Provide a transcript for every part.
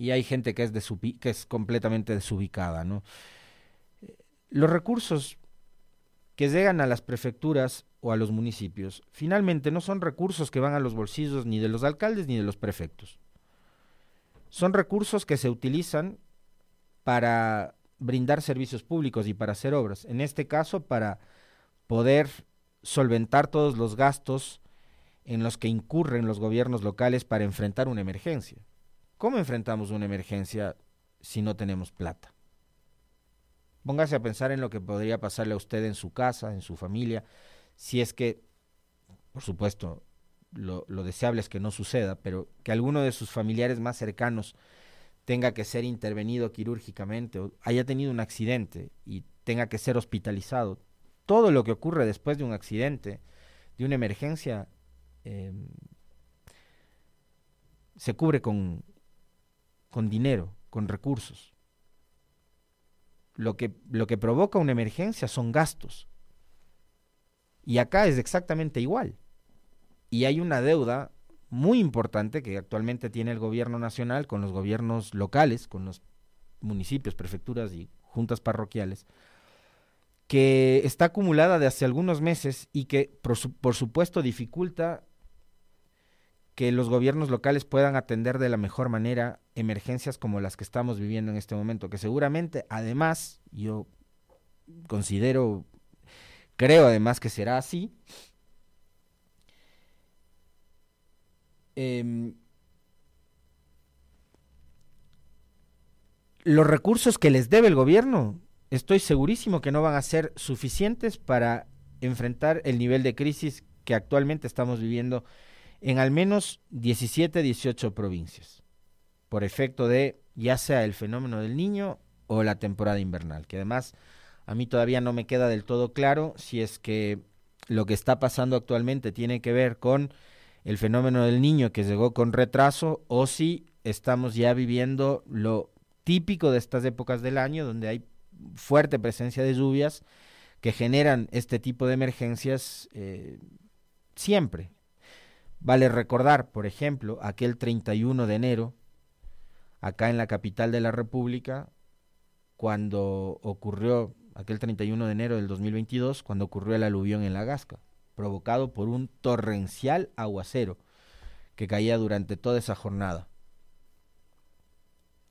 y hay gente que es, que es completamente desubicada. ¿no? Los recursos que llegan a las prefecturas o a los municipios finalmente no son recursos que van a los bolsillos ni de los alcaldes ni de los prefectos. Son recursos que se utilizan para brindar servicios públicos y para hacer obras. En este caso, para poder solventar todos los gastos en los que incurren los gobiernos locales para enfrentar una emergencia. ¿Cómo enfrentamos una emergencia si no tenemos plata? Póngase a pensar en lo que podría pasarle a usted en su casa, en su familia, si es que, por supuesto, lo, deseable es que no suceda, pero que alguno de sus familiares más cercanos tenga que ser intervenido quirúrgicamente o haya tenido un accidente y tenga que ser hospitalizado. Todo lo que ocurre después de un accidente, de una emergencia, em, se cubre con, con dinero, con recursos. Lo que, lo que provoca una emergencia son gastos. Y acá es exactamente igual. Y hay una deuda muy importante que actualmente tiene el gobierno nacional con los gobiernos locales, con los municipios, prefecturas y juntas parroquiales, que está acumulada de hace algunos meses y que por, supuesto dificulta que los gobiernos locales puedan atender de la mejor manera emergencias como las que estamos viviendo en este momento, que seguramente además yo considero, creo además que será así, Em, los recursos que les debe el gobierno, estoy segurísimo que no van a ser suficientes para enfrentar el nivel de crisis que actualmente estamos viviendo en al menos 17, 18 provincias, por efecto de ya sea el fenómeno del niño o la temporada invernal, que además a mí todavía no me queda del todo claro si es que lo que está pasando actualmente tiene que ver con el fenómeno del niño que llegó con retraso o si estamos ya viviendo lo típico de estas épocas del año donde hay fuerte presencia de lluvias que generan este tipo de emergencias eh, siempre. Vale recordar, por ejemplo, aquel 31 de enero, acá en la capital de la República, cuando ocurrió, aquel 31 de enero del 2022, cuando ocurrió el aluvión en la Gasca provocado por un torrencial aguacero que caía durante toda esa jornada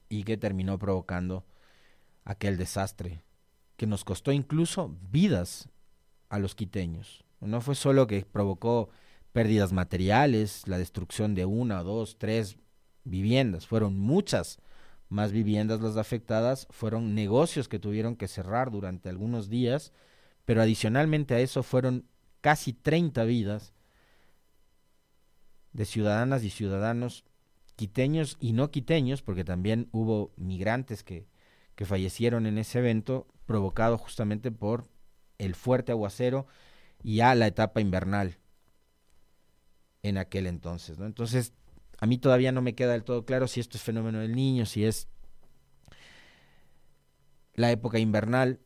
y que terminó provocando aquel desastre que nos costó incluso vidas a los quiteños. No fue solo que provocó pérdidas materiales, la destrucción de una, dos, tres viviendas, fueron muchas más viviendas las afectadas, fueron negocios que tuvieron que cerrar durante algunos días, pero adicionalmente a eso fueron casi 30 vidas de ciudadanas y ciudadanos quiteños y no quiteños, porque también hubo migrantes que, que fallecieron en ese evento, provocado justamente por el fuerte aguacero y a la etapa invernal en aquel entonces. ¿no? Entonces, a mí todavía no me queda del todo claro si esto es fenómeno del niño, si es la época invernal,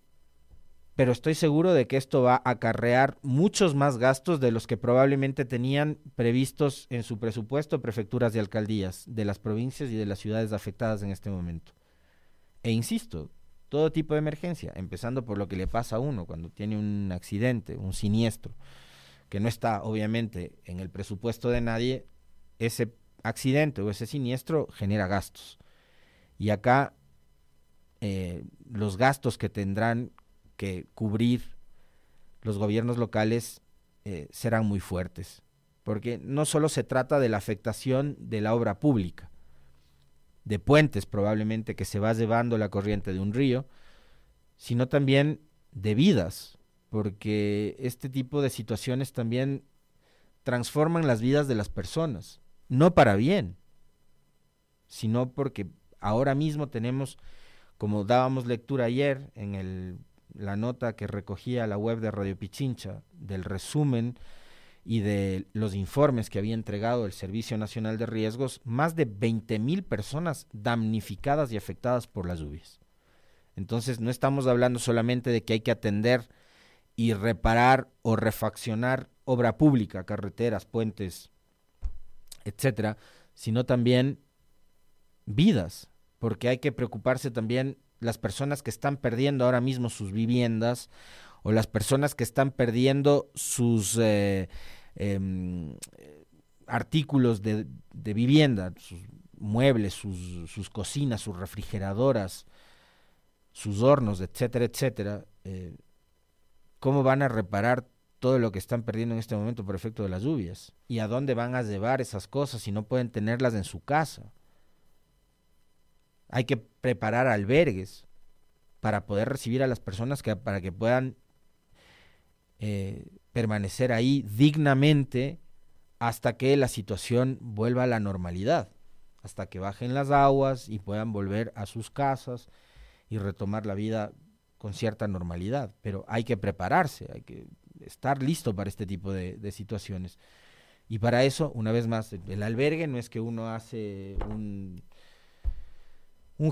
pero estoy seguro de que esto va a acarrear muchos más gastos de los que probablemente tenían previstos en su presupuesto prefecturas y alcaldías de las provincias y de las ciudades afectadas en este momento. E insisto, todo tipo de emergencia, empezando por lo que le pasa a uno cuando tiene un accidente, un siniestro, que no está obviamente en el presupuesto de nadie, ese accidente o ese siniestro genera gastos. Y acá eh, los gastos que tendrán que cubrir los gobiernos locales eh, serán muy fuertes, porque no solo se trata de la afectación de la obra pública, de puentes probablemente que se va llevando la corriente de un río, sino también de vidas, porque este tipo de situaciones también transforman las vidas de las personas, no para bien, sino porque ahora mismo tenemos, como dábamos lectura ayer en el la nota que recogía la web de Radio Pichincha del resumen y de los informes que había entregado el Servicio Nacional de Riesgos, más de 20 mil personas damnificadas y afectadas por las lluvias. Entonces no estamos hablando solamente de que hay que atender y reparar o refaccionar obra pública, carreteras, puentes, etcétera, sino también vidas, porque hay que preocuparse también las personas que están perdiendo ahora mismo sus viviendas o las personas que están perdiendo sus eh, em, artículos de, vivienda, sus muebles, sus, sus, cocinas, sus refrigeradoras, sus hornos, etcétera, etcétera, eh, ¿cómo van a reparar todo lo que están perdiendo en este momento por efecto de las lluvias? ¿Y a dónde van a llevar esas cosas si no pueden tenerlas en su casa? Hay que preparar albergues para poder recibir a las personas que, para que puedan eh, permanecer ahí dignamente hasta que la situación vuelva a la normalidad, hasta que bajen las aguas y puedan volver a sus casas y retomar la vida con cierta normalidad. Pero hay que prepararse, hay que estar listo para este tipo de, situaciones. Y para eso, una vez más, el albergue no es que uno hace un,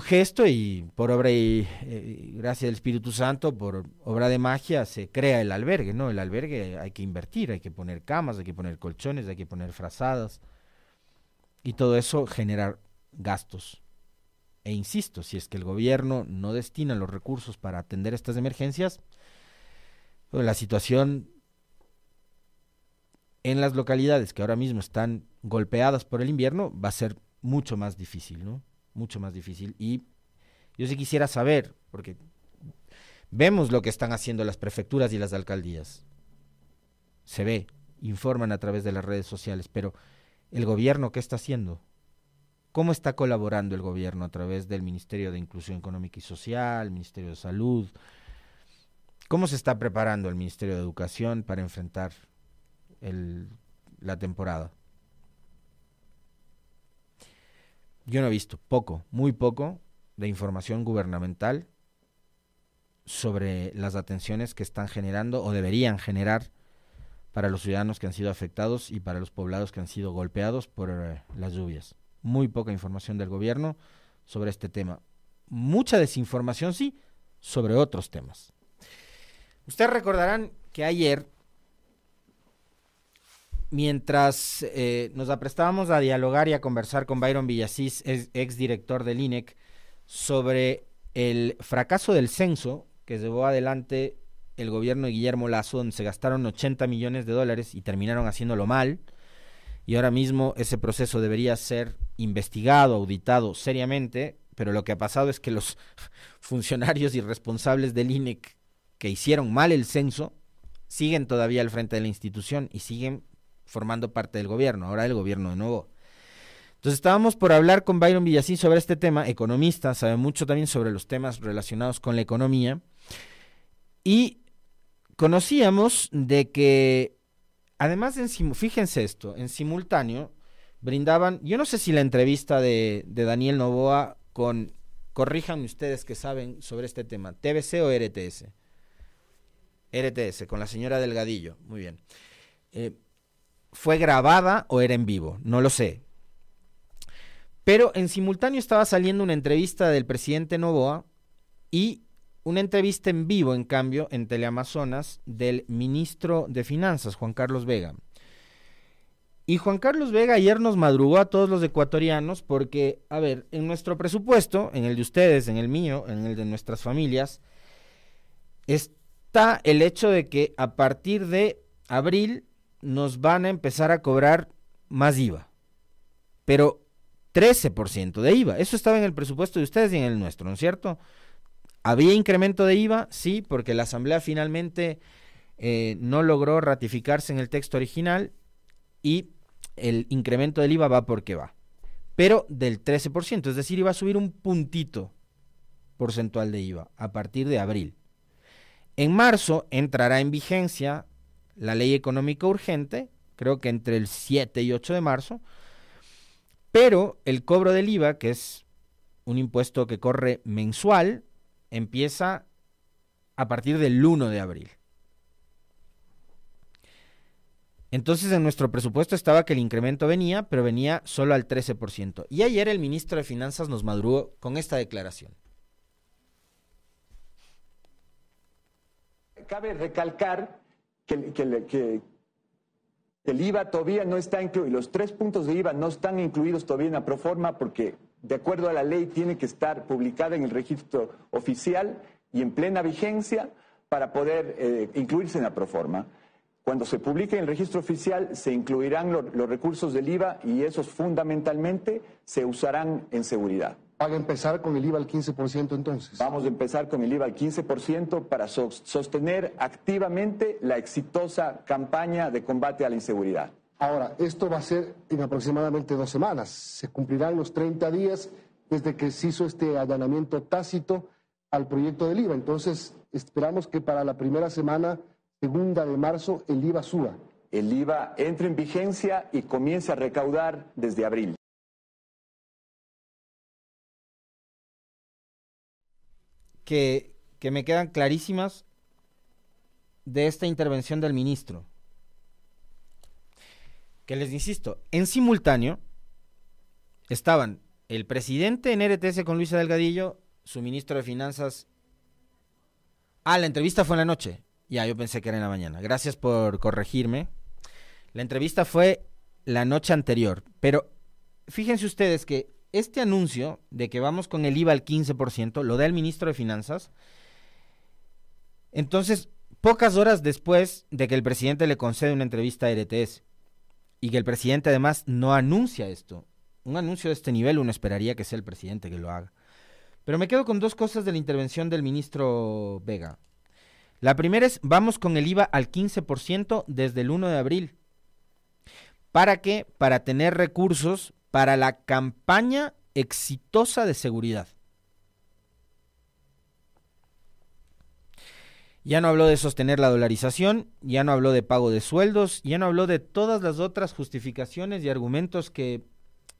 gesto y por obra y eh, gracia del Espíritu Santo, por obra de magia, se crea el albergue, ¿no? El albergue hay que invertir, hay que poner camas, hay que poner colchones, hay que poner frazadas y todo eso genera gastos. E insisto, si es que el gobierno no destina los recursos para atender estas emergencias, pues la situación en las localidades que ahora mismo están golpeadas por el invierno va a ser mucho más difícil, ¿no? mucho más difícil. Y yo sí quisiera saber, porque vemos lo que están haciendo las prefecturas y las alcaldías. Se ve, informan a través de las redes sociales, pero el gobierno, ¿qué está haciendo? ¿Cómo está colaborando el gobierno a través del Ministerio de Inclusión Económica y Social, Ministerio de Salud? ¿Cómo se está preparando el Ministerio de Educación para enfrentar la temporada? yo no he visto poco, muy poco de información gubernamental sobre las atenciones que están generando o deberían generar para los ciudadanos que han sido afectados y para los poblados que han sido golpeados por eh, las lluvias. Muy poca información del gobierno sobre este tema. Mucha desinformación, sí, sobre otros temas. Ustedes recordarán que ayer mientras eh, nos aprestábamos a dialogar y a conversar con Byron Villasís, ex director del INEC, sobre el fracaso del censo que llevó adelante el gobierno de Guillermo Lazo, donde se gastaron 80 millones de dólares y terminaron haciéndolo mal. Y ahora mismo ese proceso debería ser investigado, auditado seriamente, pero lo que ha pasado es que los funcionarios y responsables del INEC que hicieron mal el censo siguen todavía al frente de la institución y siguen formando parte del gobierno, ahora el gobierno de nuevo. Entonces estábamos por hablar con Byron Villacín sobre este tema, economista, sabe mucho también sobre los temas relacionados con la economía, y conocíamos de que, además, en, fíjense esto, en simultáneo brindaban, yo no sé si la entrevista de, Daniel Novoa con, corríjanme ustedes que saben sobre este tema, TBC o RTS. RTS, con la señora Delgadillo, muy bien. Eh, fue grabada o era en vivo, no lo sé. Pero en simultáneo estaba saliendo una entrevista del presidente Novoa y una entrevista en vivo, en cambio, en Teleamazonas del ministro de Finanzas, Juan Carlos Vega. Y Juan Carlos Vega ayer nos madrugó a todos los ecuatorianos porque, a ver, en nuestro presupuesto, en el de ustedes, en el mío, en el de nuestras familias, está el hecho de que a partir de abril nos van a empezar a cobrar más IVA. Pero 13% de IVA. Eso estaba en el presupuesto de ustedes y en el nuestro, ¿no es cierto? ¿Había incremento de IVA? Sí, porque la Asamblea finalmente eh, no logró ratificarse en el texto original y el incremento del IVA va porque va. Pero del 13%, es decir, iba a subir un puntito porcentual de IVA a partir de abril. En marzo entrará en vigencia la ley económica urgente, creo que entre el 7 y 8 de marzo, pero el cobro del IVA, que es un impuesto que corre mensual, empieza a partir del 1 de abril. Entonces en nuestro presupuesto estaba que el incremento venía, pero venía solo al 13%. Y ayer el ministro de Finanzas nos madrugó con esta declaración. Cabe recalcar que, el IVA todavía no está incluido, los tres puntos de IVA no están incluidos todavía en la proforma porque de acuerdo a la ley, tiene que estar publicada en el registro oficial y en plena vigencia para poder eh, incluirse en la proforma. Cuando se publique en el registro oficial se incluirán los recursos del IVA y esos fundamentalmente se usarán en seguridad. ¿Van a empezar con el IVA al 15% entonces? Vamos a empezar con el IVA al 15% para sostener activamente la exitosa campaña de combate a la inseguridad. Ahora, esto va a ser en aproximadamente dos semanas. Se cumplirán los 30 días desde que se hizo este allanamiento tácito al proyecto del IVA. Entonces, esperamos que para la primera semana segunda de marzo el IVA suba. El IVA entre en vigencia y comience a recaudar desde abril. Que, que me quedan clarísimas de esta intervención del ministro. Que les insisto, en simultáneo estaban el presidente en RTS con Luisa Delgadillo, su ministro de Finanzas. Ah, la entrevista fue en la noche. Ya, yo pensé que era en la mañana. Gracias por corregirme. La entrevista fue la noche anterior, pero fíjense ustedes que este anuncio de que vamos con el IVA al 15% lo da el ministro de Finanzas. Entonces, pocas horas después de que el presidente le concede una entrevista a RTS y que el presidente además no anuncia esto. Un anuncio de este nivel uno esperaría que sea el presidente que lo haga. Pero me quedo con dos cosas de la intervención del ministro Vega. La primera es, vamos con el IVA al 15% desde el 1 de abril. ¿Para qué? Para tener recursos para la campaña exitosa de seguridad. Ya no habló de sostener la dolarización, ya no habló de pago de sueldos, ya no habló de todas las otras justificaciones y argumentos que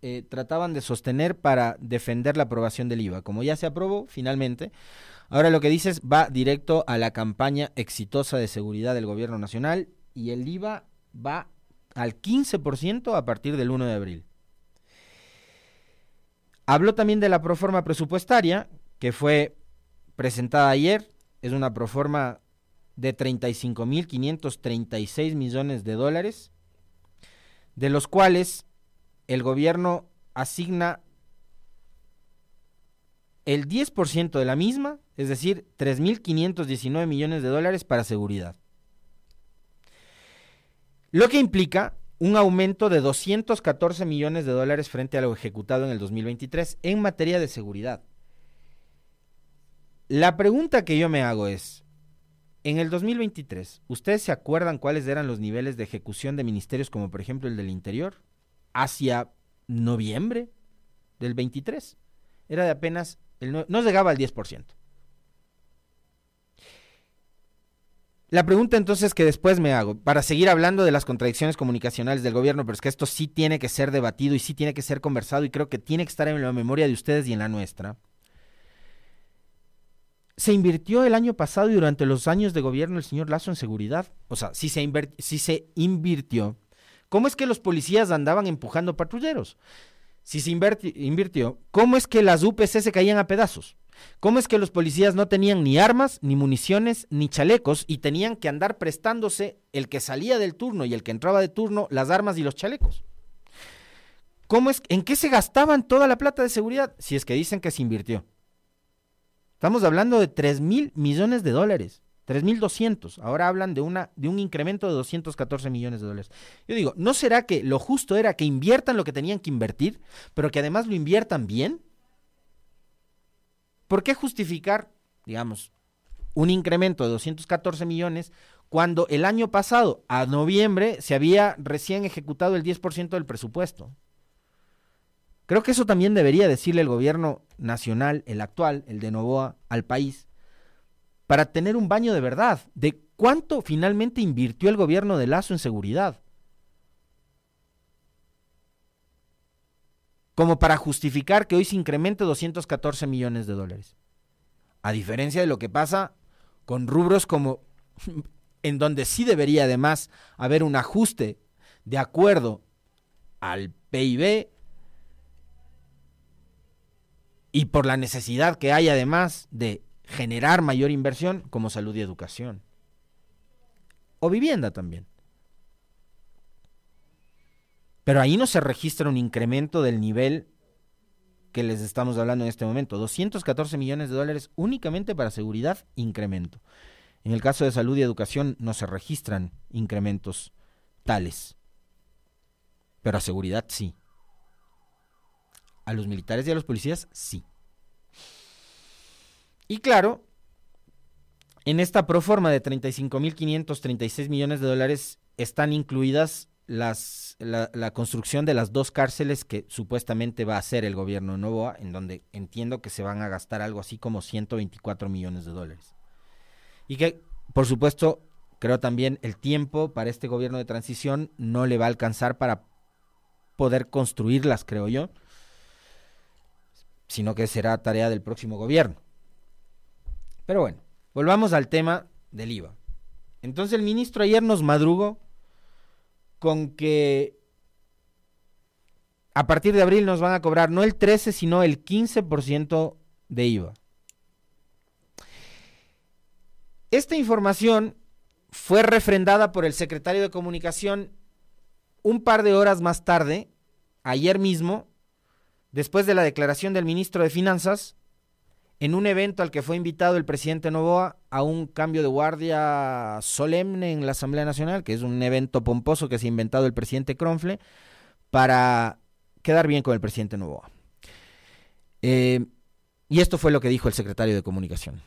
eh, trataban de sostener para defender la aprobación del IVA. Como ya se aprobó finalmente, Ahora lo que dices va directo a la campaña exitosa de seguridad del gobierno nacional y el IVA va al 15% a partir del 1 de abril. Habló también de la proforma presupuestaria que fue presentada ayer. Es una proforma de 35.536 millones de dólares, de los cuales el gobierno asigna el 10% de la misma, es decir, 3.519 millones de dólares para seguridad. Lo que implica un aumento de 214 millones de dólares frente a lo ejecutado en el 2023 en materia de seguridad. La pregunta que yo me hago es, en el 2023, ¿ustedes se acuerdan cuáles eran los niveles de ejecución de ministerios como por ejemplo el del Interior? Hacia noviembre del 23. Era de apenas no, llegaba al 10%. La pregunta entonces que después me hago, para seguir hablando de las contradicciones comunicacionales del gobierno, pero es que esto sí tiene que ser debatido y sí tiene que ser conversado y creo que tiene que estar en la memoria de ustedes y en la nuestra. Se invirtió el año pasado y durante los años de gobierno del señor Lazo en seguridad. O sea, si se, si se invirtió, ¿cómo es que los policías andaban empujando patrulleros? Si se invirtió, ¿cómo es que las UPC se caían a pedazos? ¿Cómo es que los policías no tenían ni armas, ni municiones, ni chalecos y tenían que andar prestándose el que salía del turno y el que entraba de turno las armas y los chalecos? ¿Cómo es, ¿En qué se gastaban toda la plata de seguridad si es que dicen que se invirtió? Estamos hablando de 3 mil millones de dólares. 3.200. Ahora hablan de, una, de un incremento de 214 millones de dólares. Yo digo, ¿no será que lo justo era que inviertan lo que tenían que invertir, pero que además lo inviertan bien? ¿Por qué justificar, digamos, un incremento de 214 millones cuando el año pasado, a noviembre, se había recién ejecutado el 10% del presupuesto? Creo que eso también debería decirle el gobierno nacional, el actual, el de Novoa, al país para tener un baño de verdad de cuánto finalmente invirtió el gobierno de Lazo en seguridad. Como para justificar que hoy se incremente 214 millones de dólares. A diferencia de lo que pasa con rubros como en donde sí debería además haber un ajuste de acuerdo al PIB y por la necesidad que hay además de generar mayor inversión como salud y educación. O vivienda también. Pero ahí no se registra un incremento del nivel que les estamos hablando en este momento. 214 millones de dólares únicamente para seguridad, incremento. En el caso de salud y educación no se registran incrementos tales, pero a seguridad sí. A los militares y a los policías sí. Y claro, en esta proforma de 35.536 millones de dólares están incluidas las, la, la, construcción de las dos cárceles que supuestamente va a hacer el gobierno de Novoa, en donde entiendo que se van a gastar algo así como 124 millones de dólares. Y que, por supuesto, creo también el tiempo para este gobierno de transición no le va a alcanzar para poder construirlas, creo yo, sino que será tarea del próximo gobierno. Pero bueno, volvamos al tema del IVA. Entonces el ministro ayer nos madrugó con que a partir de abril nos van a cobrar no el 13, sino el 15% de IVA. Esta información fue refrendada por el secretario de Comunicación un par de horas más tarde, ayer mismo, después de la declaración del ministro de Finanzas, en un evento al que fue invitado el presidente Novoa a un cambio de guardia solemne en la Asamblea Nacional, que es un evento pomposo que se ha inventado el presidente Cronfle, para quedar bien con el presidente Novoa. Eh, y esto fue lo que dijo el secretario de Comunicación.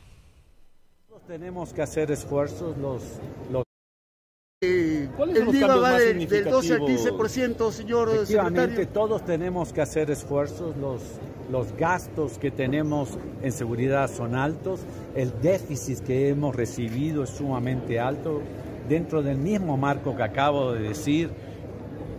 Tenemos que hacer esfuerzos los... los... Eh, el IVA va de, del 12 al 15%, señor secretario. todos tenemos que hacer esfuerzos, los, los gastos que tenemos en seguridad son altos, el déficit que hemos recibido es sumamente alto. Dentro del mismo marco que acabo de decir,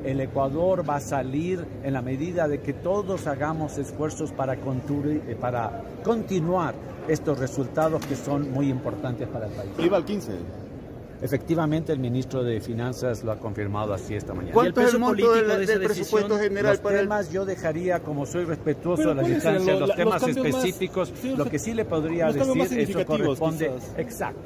el Ecuador va a salir en la medida de que todos hagamos esfuerzos para, eh, para continuar estos resultados que son muy importantes para el país. ¿Iba al 15? Efectivamente, el ministro de Finanzas lo ha confirmado así esta mañana. ¿Cuánto es el monto del, del presupuesto general los para temas, yo dejaría, como soy respetuoso de la distancia, los, los temas los específicos, más, sí, lo que sí le podría decir, eso corresponde... Quizás. Exacto.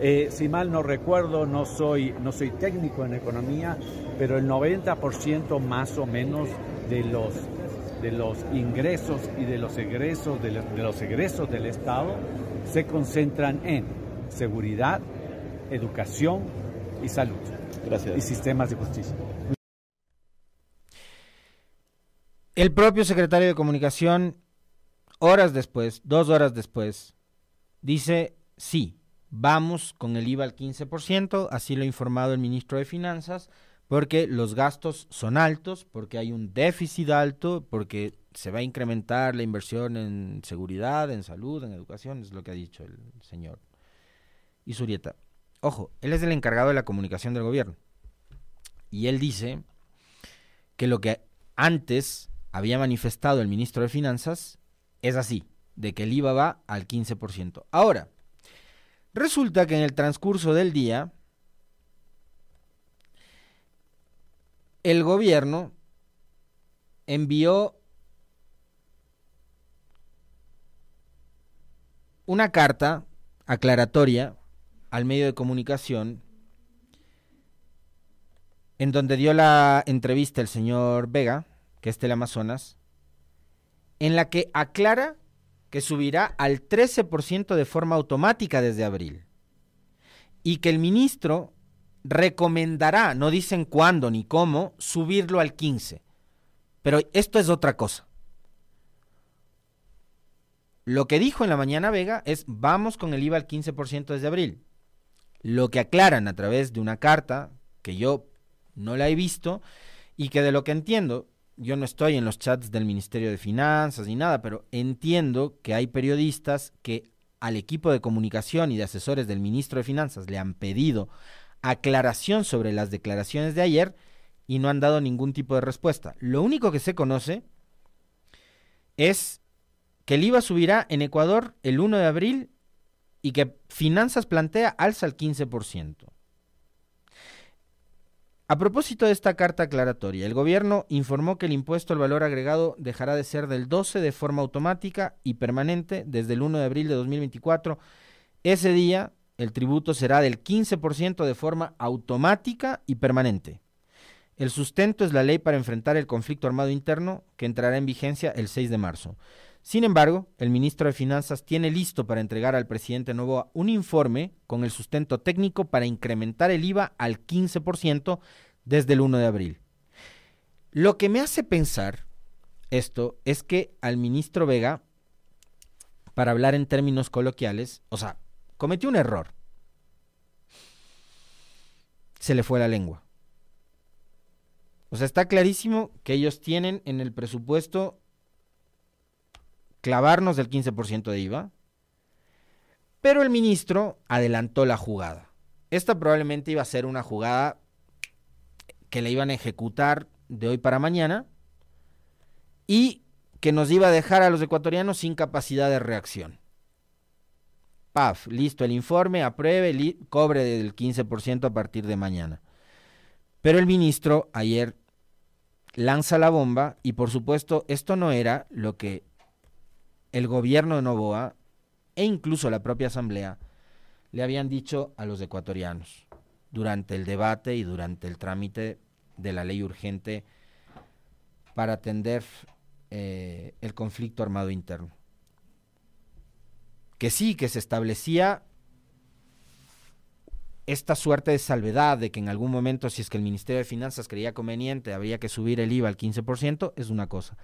Eh, si mal no recuerdo, no soy, no soy técnico en economía, pero el 90% más o menos de los de los ingresos y de los egresos de, de los egresos del Estado se concentran en seguridad, educación y salud. Gracias. Y sistemas de justicia. El propio secretario de Comunicación, horas después, dos horas después, dice sí, vamos con el IVA al 15%, así lo ha informado el ministro de Finanzas, porque los gastos son altos, porque hay un déficit alto, porque se va a incrementar la inversión en seguridad, en salud, en educación, es lo que ha dicho el señor Isurieta. Ojo, él es el encargado de la comunicación del gobierno. Y él dice que lo que antes había manifestado el ministro de Finanzas es así, de que el IVA va al 15%. Ahora, resulta que en el transcurso del día, el gobierno envió una carta aclaratoria al medio de comunicación en donde dio la entrevista el señor Vega, que es Amazonas, en la que aclara que subirá al 13% de forma automática desde abril y que el ministro recomendará, no dicen cuándo ni cómo, subirlo al 15. Pero esto es otra cosa. Lo que dijo en la mañana Vega es vamos con el IVA al 15% desde abril. Lo que aclaran a través de una carta que yo no la he visto y que de lo que entiendo, yo no estoy en los chats del Ministerio de Finanzas ni nada, pero entiendo que hay periodistas que al equipo de comunicación y de asesores del ministro de Finanzas le han pedido aclaración sobre las declaraciones de ayer y no han dado ningún tipo de respuesta. Lo único que se conoce es que el IVA subirá en Ecuador el 1 de abril y que Finanzas plantea alza al 15%. A propósito de esta carta aclaratoria, el gobierno informó que el impuesto al valor agregado dejará de ser del 12 de forma automática y permanente desde el 1 de abril de 2024. Ese día el tributo será del 15% de forma automática y permanente. El sustento es la ley para enfrentar el conflicto armado interno que entrará en vigencia el 6 de marzo. Sin embargo, el ministro de Finanzas tiene listo para entregar al presidente Novoa un informe con el sustento técnico para incrementar el IVA al 15% desde el 1 de abril. Lo que me hace pensar esto es que al ministro Vega, para hablar en términos coloquiales, o sea, cometió un error. Se le fue la lengua. O sea, está clarísimo que ellos tienen en el presupuesto clavarnos del 15% de IVA, pero el ministro adelantó la jugada. Esta probablemente iba a ser una jugada que le iban a ejecutar de hoy para mañana y que nos iba a dejar a los ecuatorianos sin capacidad de reacción. Paf, listo el informe, apruebe, cobre del 15% a partir de mañana. Pero el ministro ayer lanza la bomba y por supuesto esto no era lo que el gobierno de Novoa e incluso la propia asamblea le habían dicho a los ecuatorianos durante el debate y durante el trámite de la ley urgente para atender eh, el conflicto armado interno. Que sí, que se establecía esta suerte de salvedad de que en algún momento, si es que el Ministerio de Finanzas creía conveniente, habría que subir el IVA al 15%, es una cosa.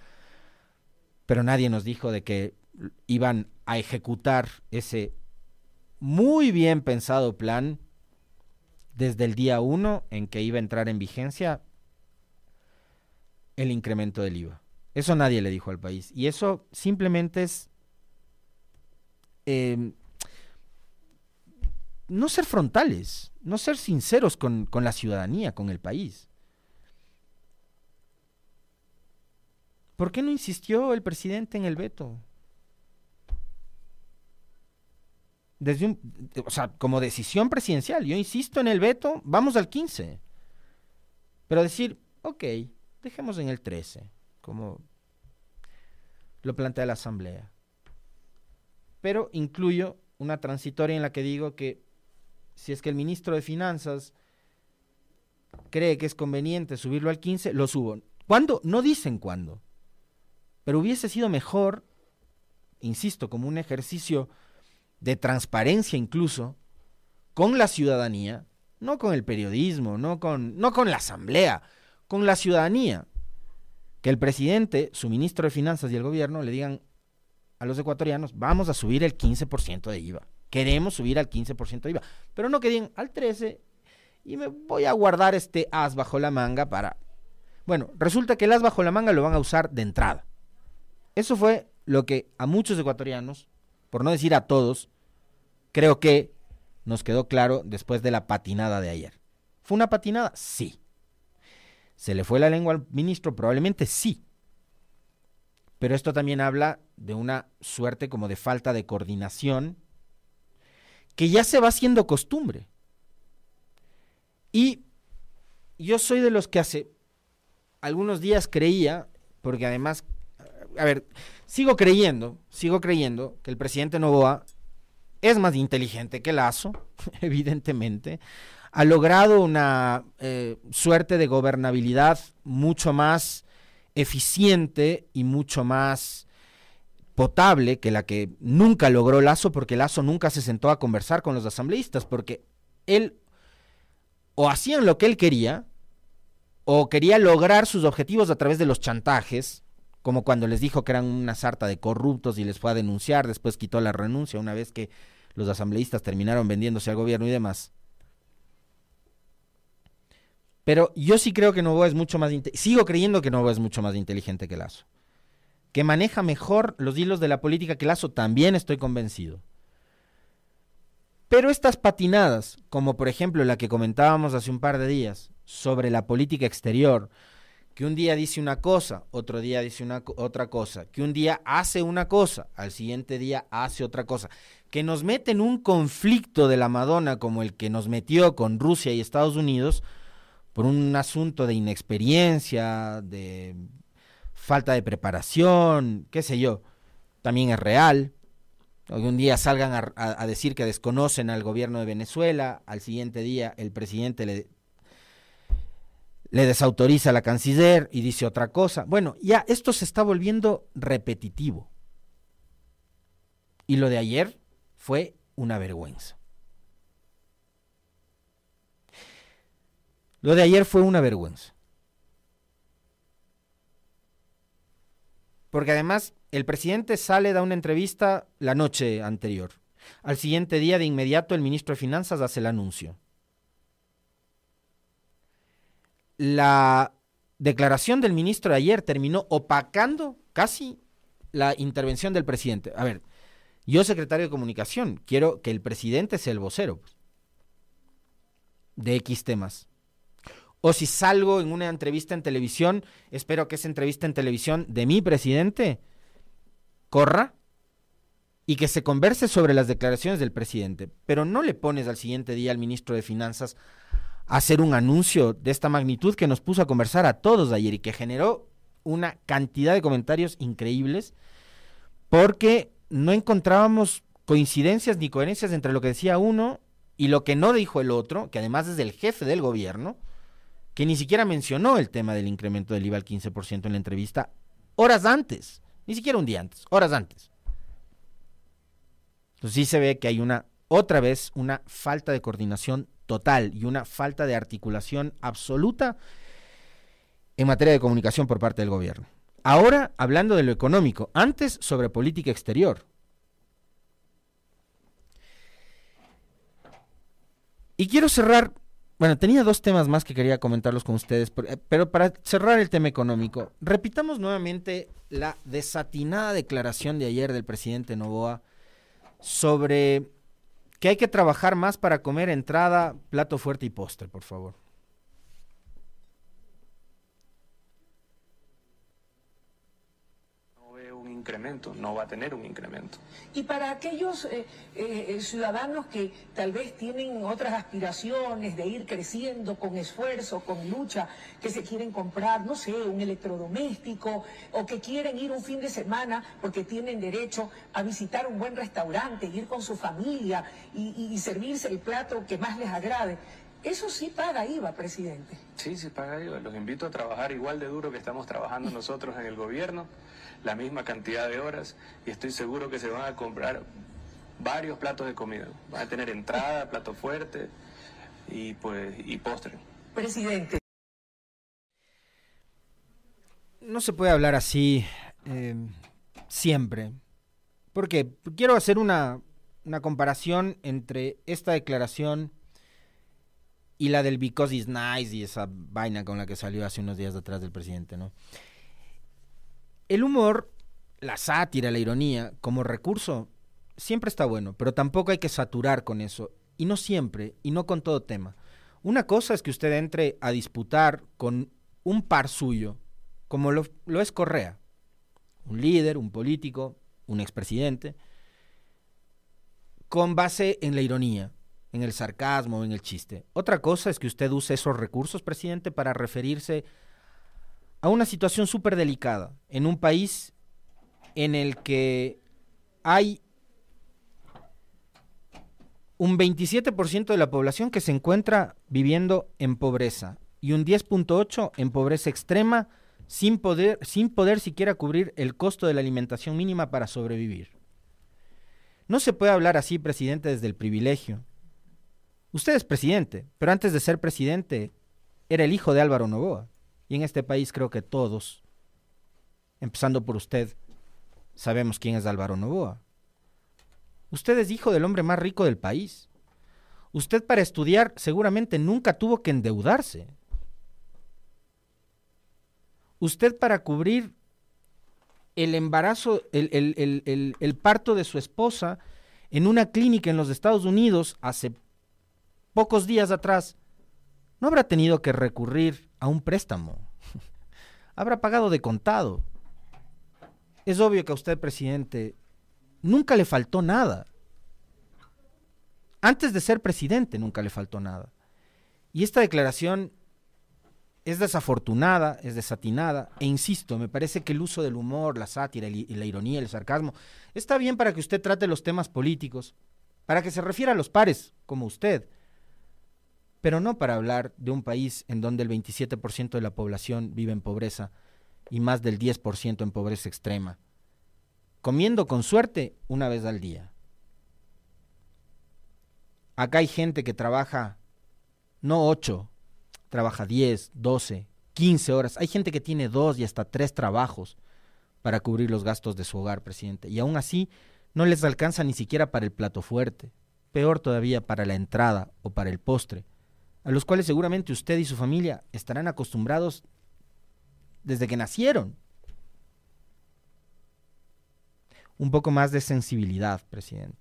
Pero nadie nos dijo de que iban a ejecutar ese muy bien pensado plan desde el día uno en que iba a entrar en vigencia el incremento del IVA. Eso nadie le dijo al país. Y eso simplemente es eh, no ser frontales, no ser sinceros con, con la ciudadanía, con el país. ¿Por qué no insistió el presidente en el veto? Desde un, o sea, como decisión presidencial, yo insisto en el veto, vamos al 15. Pero decir, ok, dejemos en el 13, como lo plantea la Asamblea. Pero incluyo una transitoria en la que digo que si es que el ministro de Finanzas cree que es conveniente subirlo al 15, lo subo. ¿Cuándo? No dicen cuándo. Pero hubiese sido mejor, insisto, como un ejercicio de transparencia incluso, con la ciudadanía, no con el periodismo, no con, no con la asamblea, con la ciudadanía. Que el presidente, su ministro de Finanzas y el gobierno le digan a los ecuatorianos, vamos a subir el 15% de IVA queremos subir al 15% de IVA, pero no querían al 13 y me voy a guardar este as bajo la manga para... Bueno, resulta que el as bajo la manga lo van a usar de entrada. Eso fue lo que a muchos ecuatorianos, por no decir a todos, creo que nos quedó claro después de la patinada de ayer. ¿Fue una patinada? Sí. ¿Se le fue la lengua al ministro? Probablemente sí. Pero esto también habla de una suerte como de falta de coordinación que ya se va haciendo costumbre. Y yo soy de los que hace algunos días creía, porque además, a ver, sigo creyendo, sigo creyendo que el presidente Novoa es más inteligente que Lazo, evidentemente, ha logrado una eh, suerte de gobernabilidad mucho más eficiente y mucho más potable que la que nunca logró Lazo, porque Lazo nunca se sentó a conversar con los asambleístas, porque él o hacían lo que él quería, o quería lograr sus objetivos a través de los chantajes, como cuando les dijo que eran una sarta de corruptos y les fue a denunciar, después quitó la renuncia una vez que los asambleístas terminaron vendiéndose al gobierno y demás. Pero yo sí creo que Novoa es mucho más sigo creyendo que Novoa es mucho más inteligente que Lazo que maneja mejor los hilos de la política que Lazo, también estoy convencido. Pero estas patinadas, como por ejemplo la que comentábamos hace un par de días sobre la política exterior, que un día dice una cosa, otro día dice una, otra cosa, que un día hace una cosa, al siguiente día hace otra cosa, que nos mete en un conflicto de la Madonna como el que nos metió con Rusia y Estados Unidos por un asunto de inexperiencia, de falta de preparación, qué sé yo, también es real. un día salgan a, decir que desconocen al gobierno de Venezuela, al siguiente día el presidente le, le desautoriza a la canciller y dice otra cosa. Bueno, ya esto se está volviendo repetitivo. Y lo de ayer fue una vergüenza. Lo de ayer fue una vergüenza. Porque además el presidente sale, da una entrevista la noche anterior. Al siguiente día, de inmediato, el ministro de Finanzas hace el anuncio. La declaración del ministro de ayer terminó opacando casi la intervención del presidente. A ver, yo secretario de comunicación, quiero que el presidente sea el vocero de X temas. O si salgo en una entrevista en televisión, espero que esa entrevista en televisión de mi presidente corra y que se converse sobre las declaraciones del presidente. Pero no le pones al siguiente día al ministro de Finanzas hacer un anuncio de esta magnitud que nos puso a conversar a todos ayer y que generó una cantidad de comentarios increíbles porque no encontrábamos coincidencias ni coherencias entre lo que decía uno y lo que no dijo el otro, que además es del jefe del gobierno, que ni siquiera mencionó el tema del incremento del IVA al 15% en la entrevista horas antes, ni siquiera un día antes, horas antes. Entonces sí se ve que hay una, otra vez, una falta de coordinación total y una falta de articulación absoluta en materia de comunicación por parte del gobierno. Ahora hablando de lo económico, antes sobre política exterior. Y quiero cerrar bueno, tenía dos temas más que quería comentarlos con ustedes, eh, pero para cerrar el tema económico, repitamos nuevamente la desatinada declaración de ayer del presidente Novoa sobre que hay que trabajar más para comer entrada, plato fuerte y postre, por favor. Incremento, no va a tener un incremento. Y para aquellos eh, eh, ciudadanos que tal vez tienen otras aspiraciones de ir creciendo con esfuerzo, con lucha, que se quieren comprar, no sé, un electrodoméstico o que quieren ir un fin de semana porque tienen derecho a visitar un buen restaurante, ir con su familia y, y servirse el plato que más les agrade. Eso sí paga IVA, presidente. Sí, sí paga IVA. Los invito a trabajar igual de duro que estamos trabajando nosotros en el gobierno la misma cantidad de horas y estoy seguro que se van a comprar varios platos de comida. Van a tener entrada, plato fuerte y pues y postre. Presidente. No se puede hablar así eh, siempre. Porque quiero hacer una, una comparación entre esta declaración y la del because it's nice y esa vaina con la que salió hace unos días atrás del presidente, ¿no? El humor, la sátira, la ironía, como recurso, siempre está bueno, pero tampoco hay que saturar con eso. Y no siempre, y no con todo tema. Una cosa es que usted entre a disputar con un par suyo, como lo, es Correa, un líder, un político, un expresidente, con base en la ironía, en el sarcasmo, en el chiste. Otra cosa es que usted use esos recursos, presidente, para referirse a una situación súper delicada en un país en el que hay un 27% de la población que se encuentra viviendo en pobreza y un 10.8% en pobreza extrema sin poder, sin poder siquiera cubrir el costo de la alimentación mínima para sobrevivir. No se puede hablar así, presidente, desde el privilegio. Usted es presidente, pero antes de ser presidente era el hijo de Álvaro Novoa. Y en este país creo que todos, empezando por usted, sabemos quién es Álvaro Novoa. Usted es hijo del hombre más rico del país. Usted para estudiar seguramente nunca tuvo que endeudarse. Usted para cubrir el embarazo, el, el, el, parto de su esposa en una clínica en los Estados Unidos hace pocos días atrás, no habrá tenido que recurrir a un préstamo. habrá pagado de contado. Es obvio que a usted, presidente, nunca le faltó nada. Antes de ser presidente nunca le faltó nada. Y esta declaración es desafortunada, es desatinada, e insisto, me parece que el uso del humor, la sátira y la ironía, el sarcasmo, está bien para que usted trate los temas políticos, para que se refiera a los pares, como usted, pero no para hablar de un país en donde el 27% de la población vive en pobreza y más del 10% en pobreza extrema, comiendo con suerte una vez al día. Acá hay gente que trabaja no 8, trabaja 10, 12, 15 horas. Hay gente que tiene dos y hasta tres trabajos para cubrir los gastos de su hogar, presidente. Y aún así no les alcanza ni siquiera para el plato fuerte, peor todavía para la entrada o para el postre a los cuales seguramente usted y su familia estarán acostumbrados desde que nacieron. Un poco más de sensibilidad, presidente.